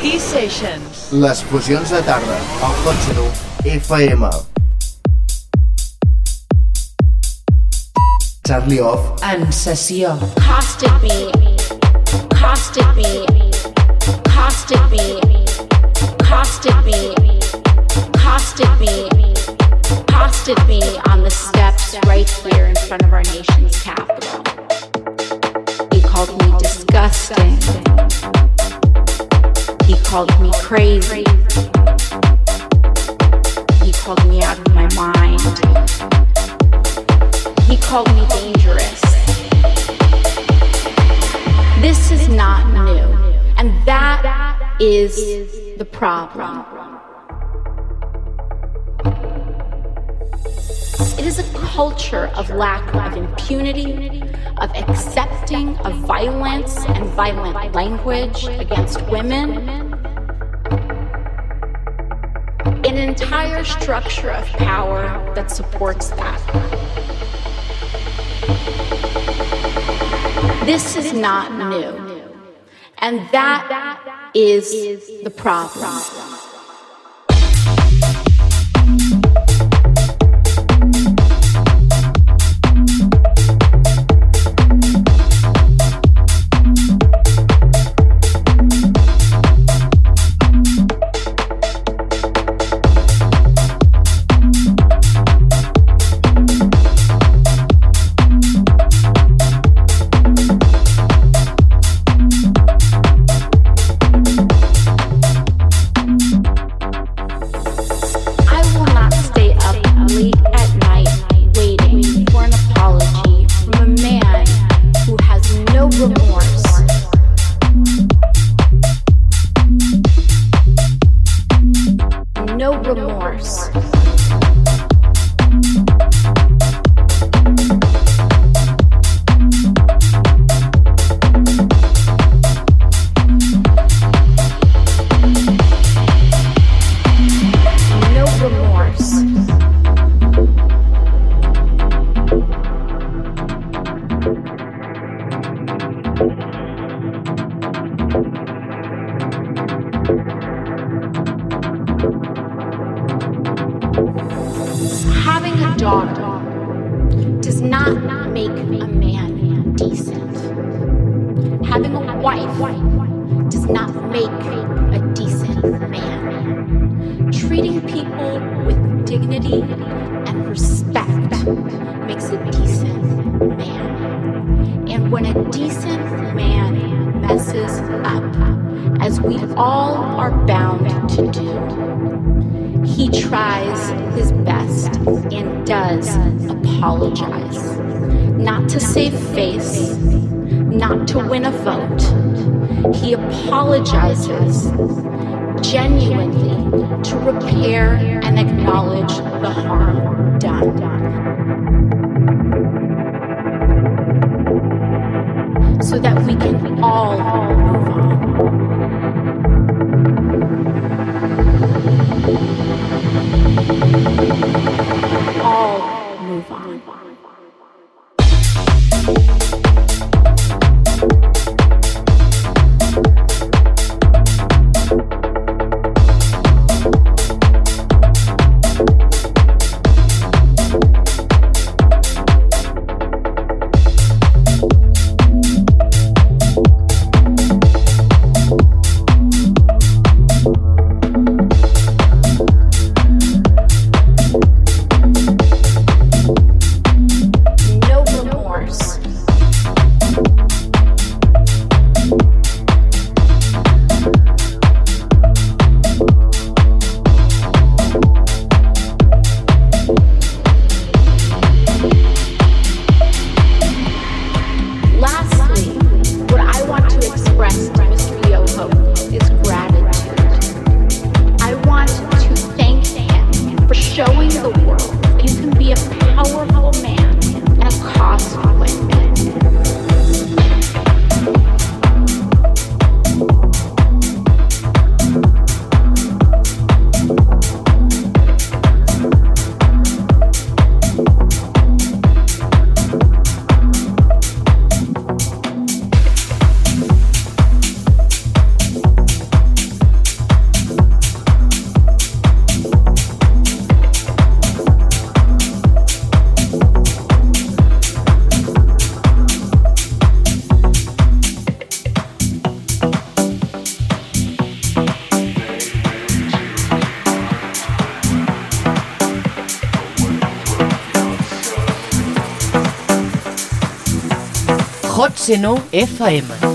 T-Sessions. Les fusions de tarda, al Hot Zero FM. Charlie Off. En sessió. Costed me. Costed me. Costed me. Costed me. Costed me. Costed me on the steps right here in front of our nation's capital. He called me disgusting. He called me crazy. He called me out of my mind. He called me dangerous. This is not new. And that is the problem. It is a culture of lack of impunity, of accepting of violence and violent language against women. An entire structure of power that supports that. This is not new. And that is the problem. Xeno FM.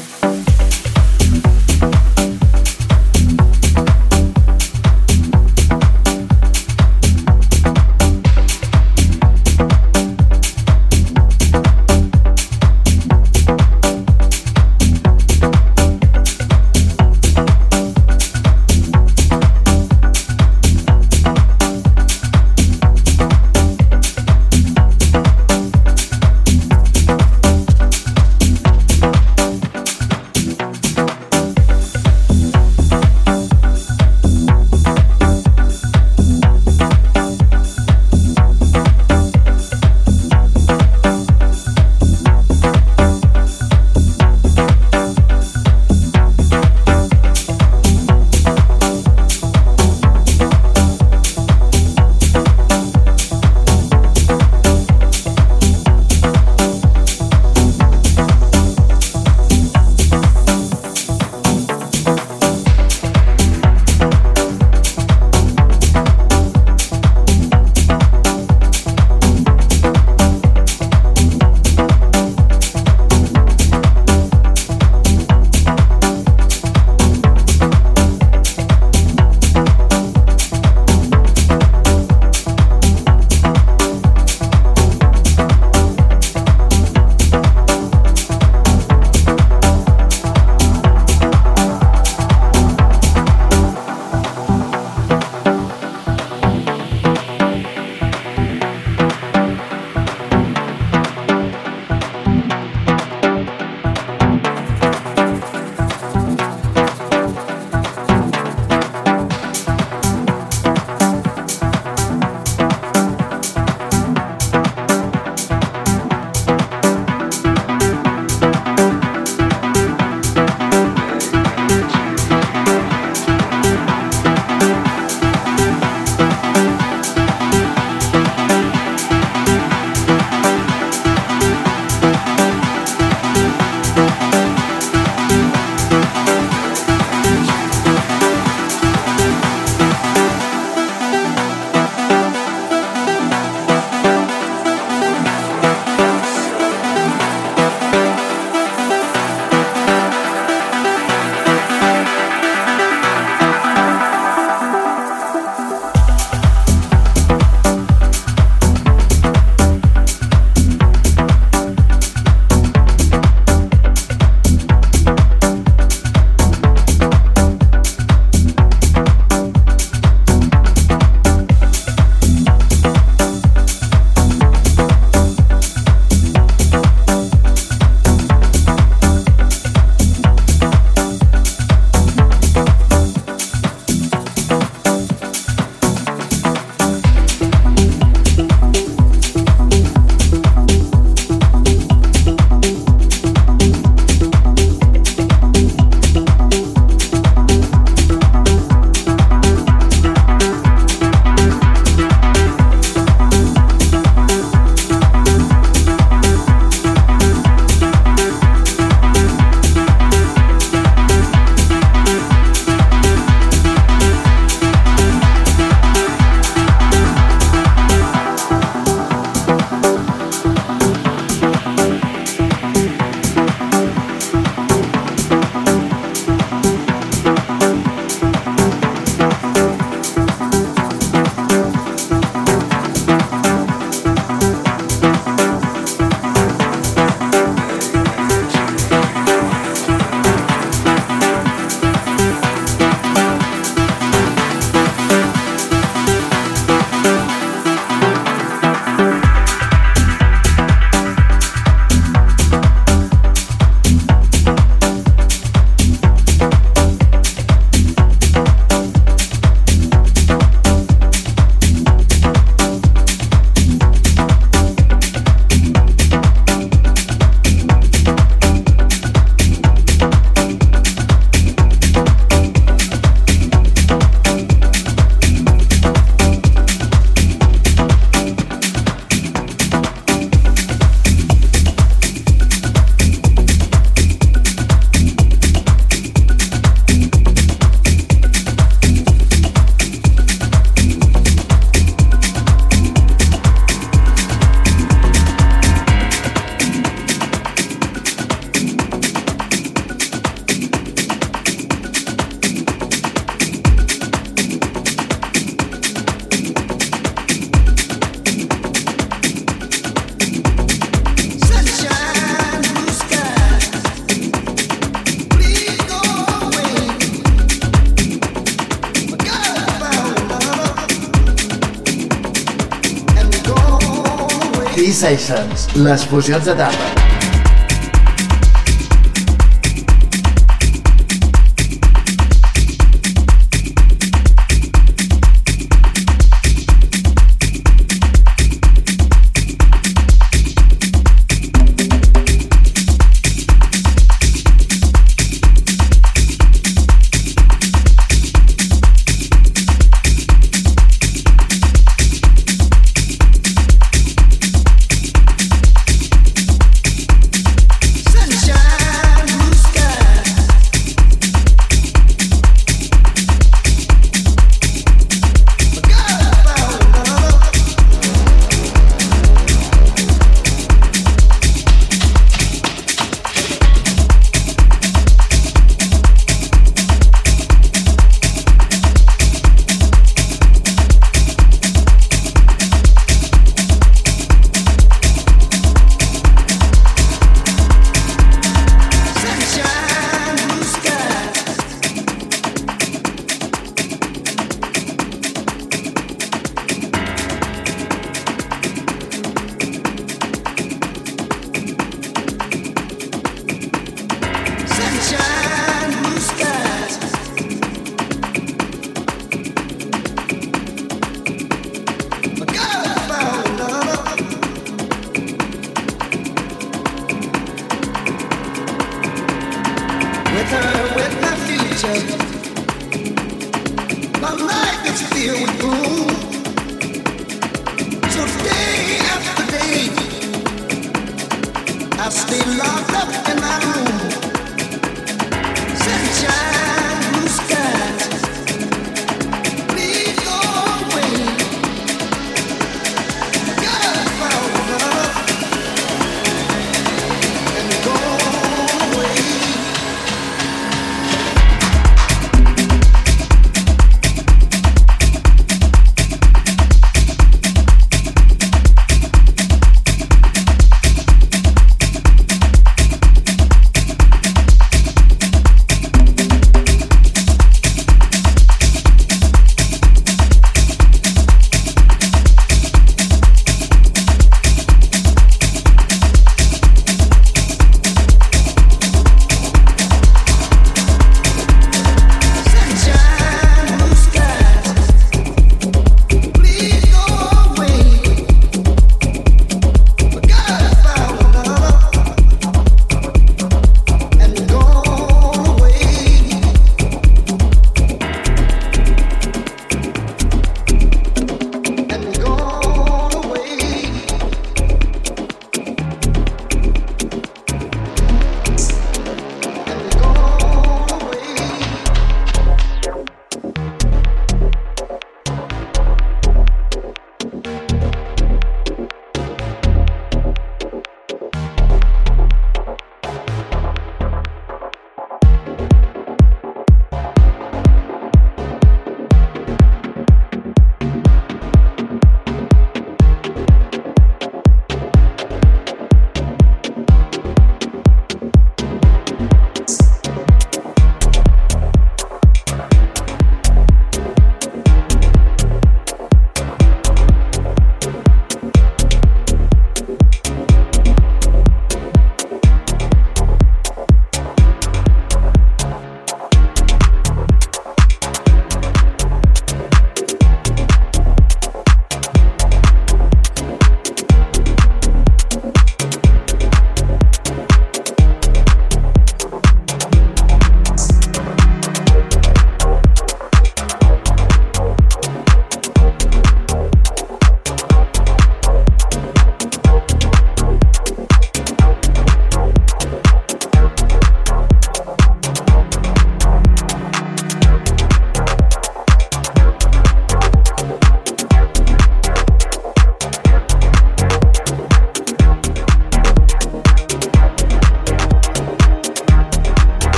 Sessions, les fusions de tarda.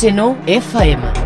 Hot Seno FM.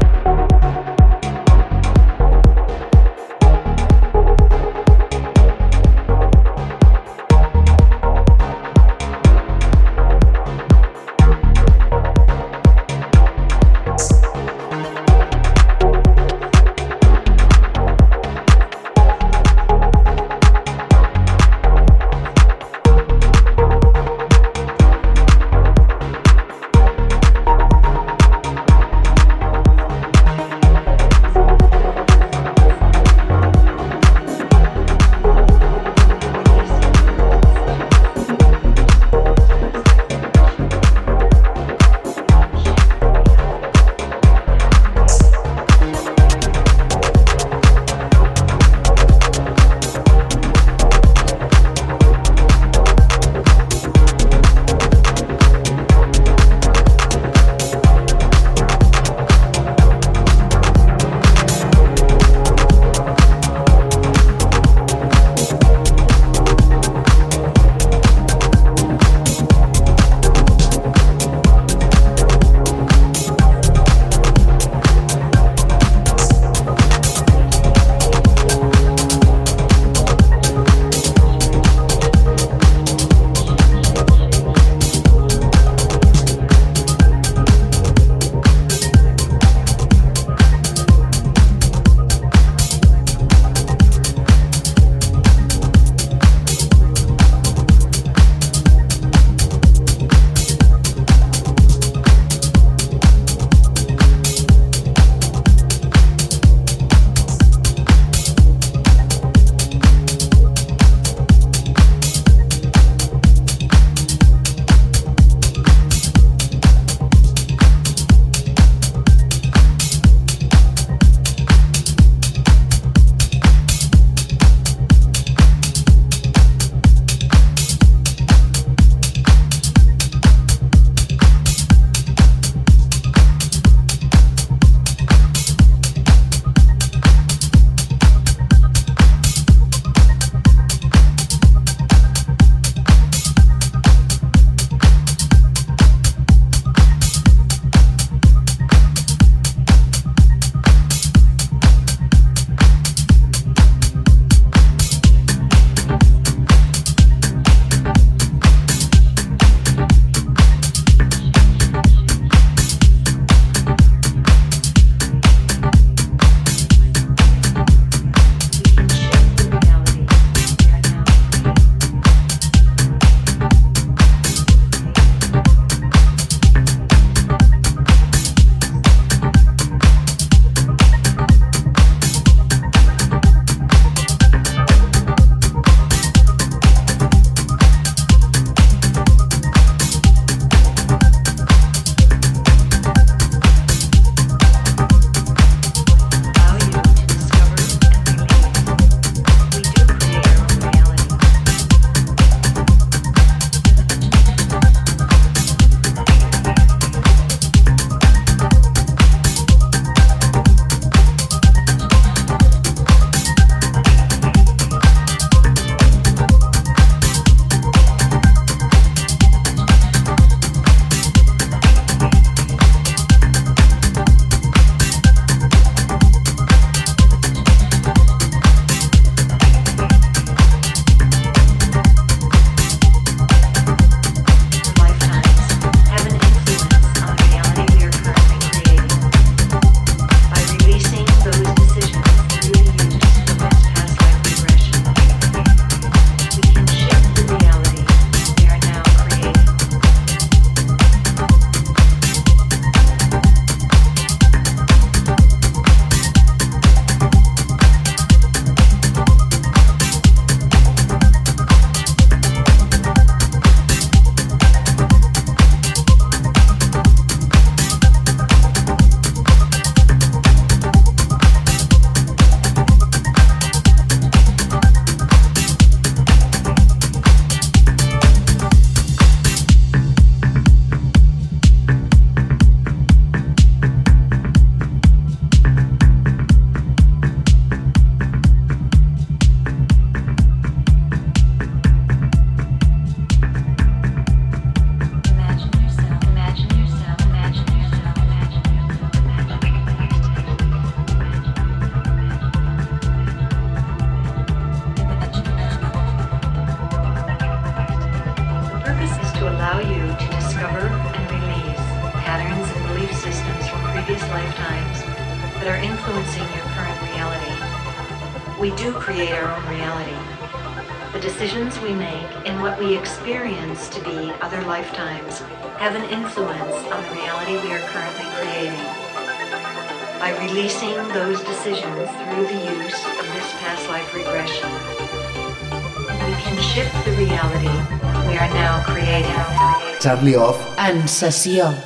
En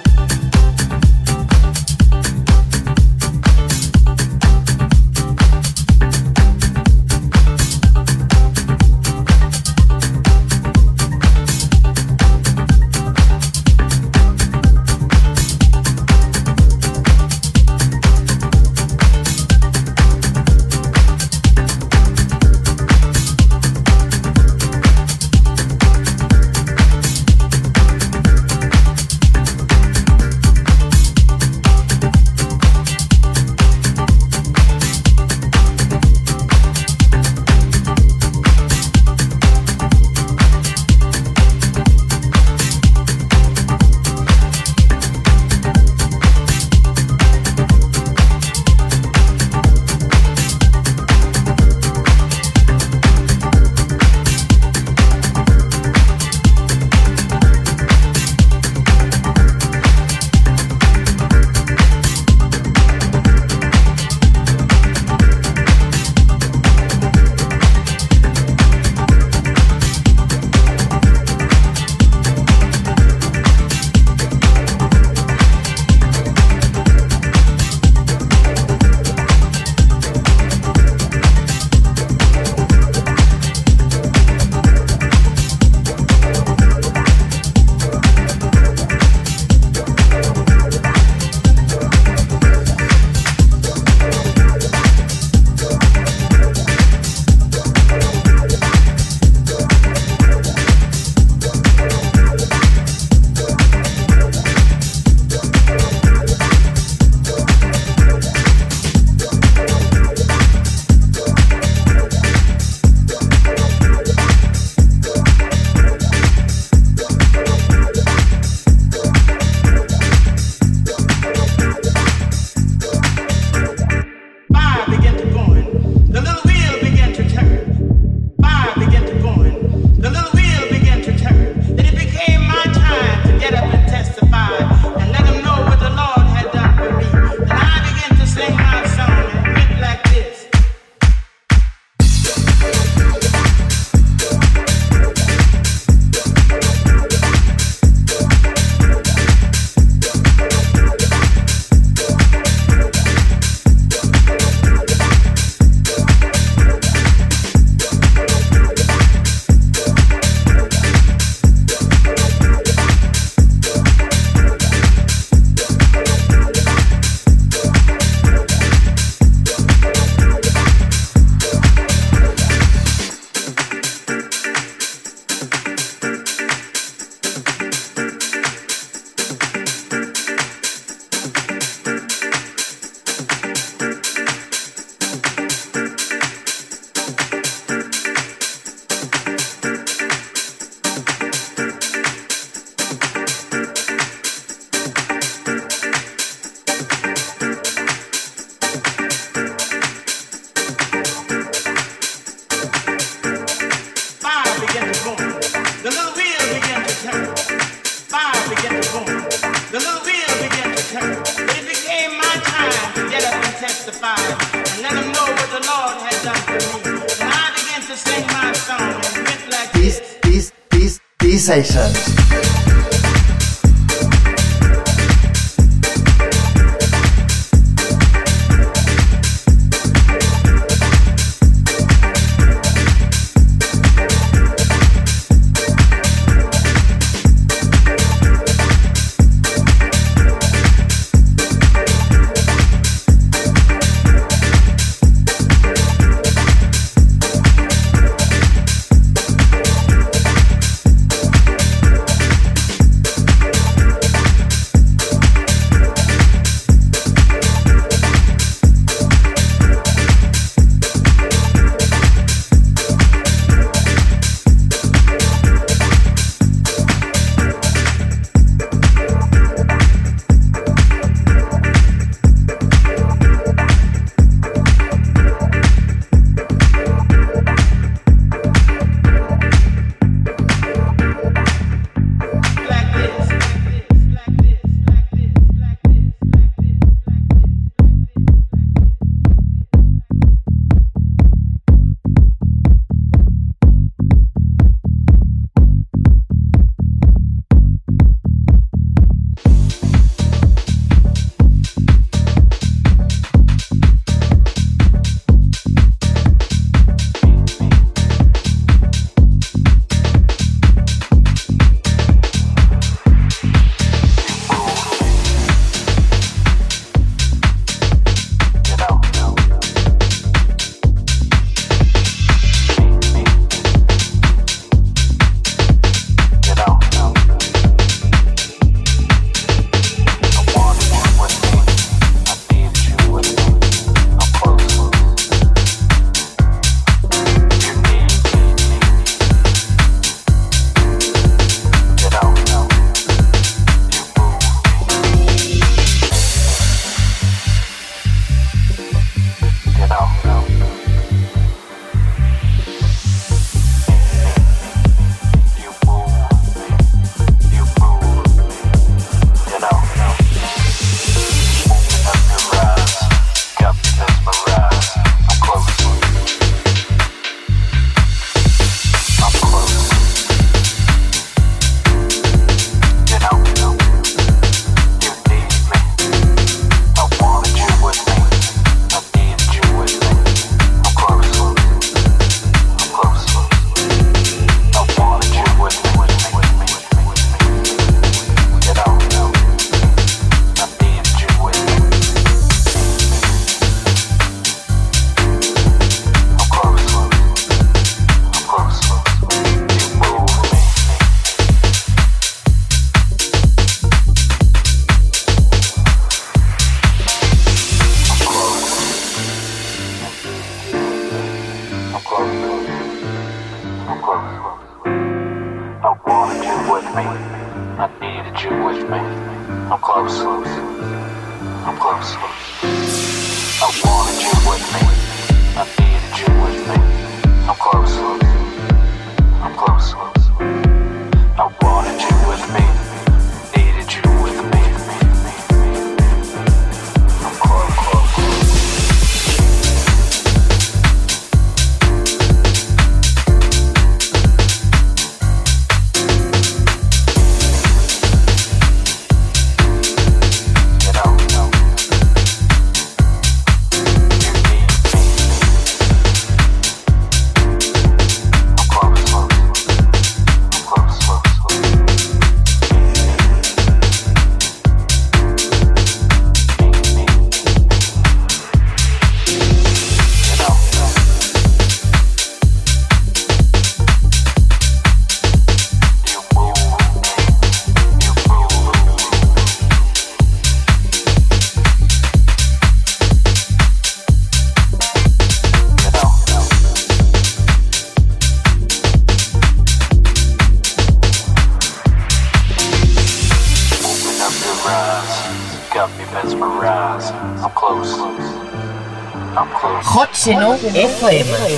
sessió. FM.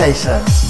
Sessions.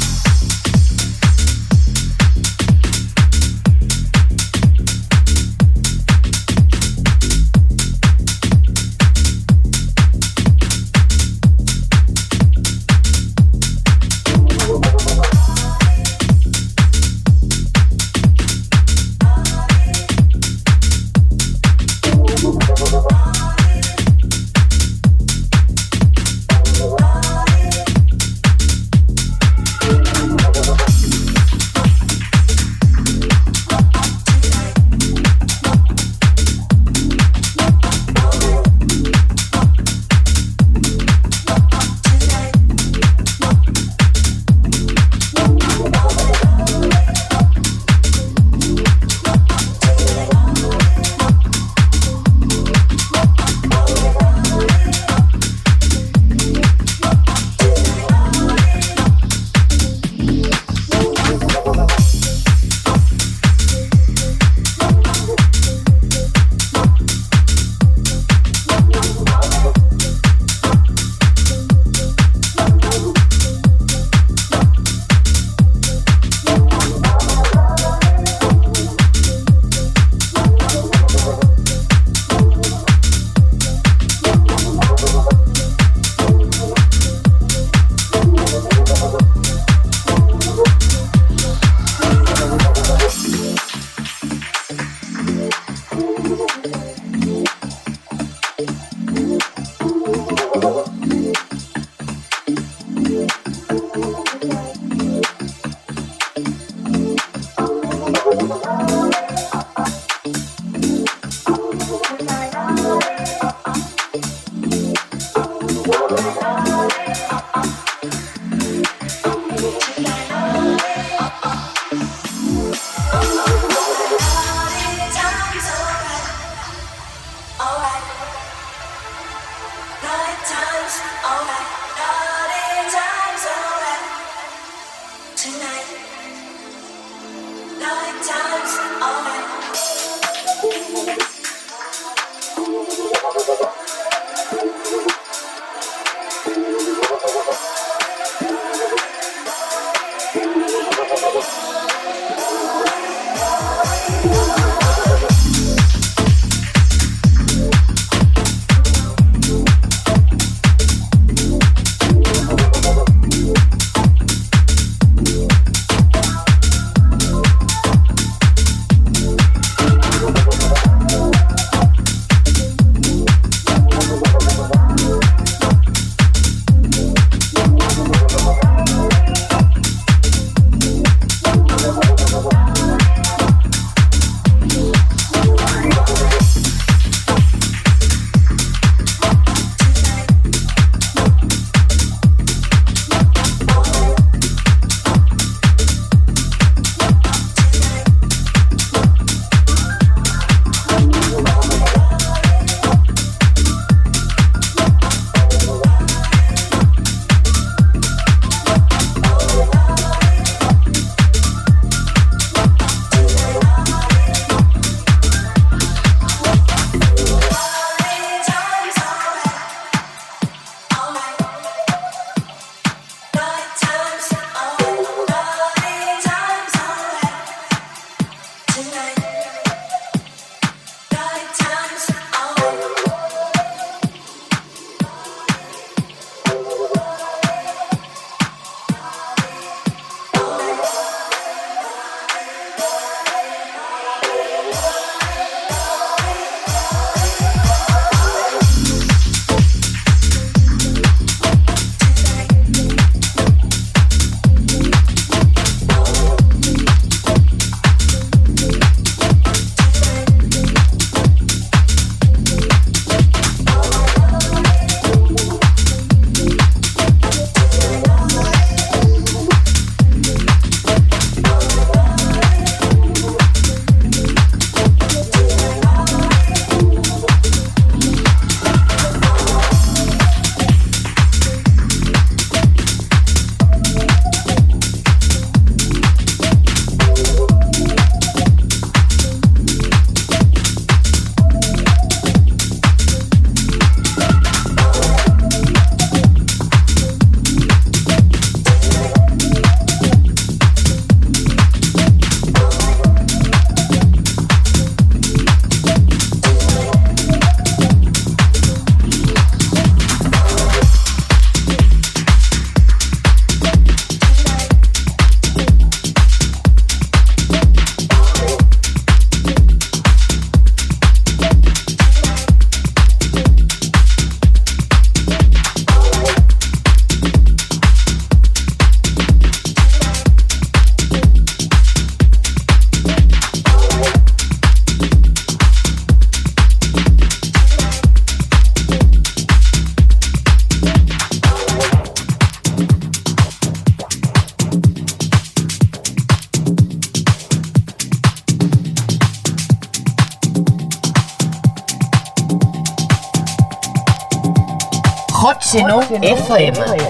Seno FM.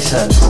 Sessions.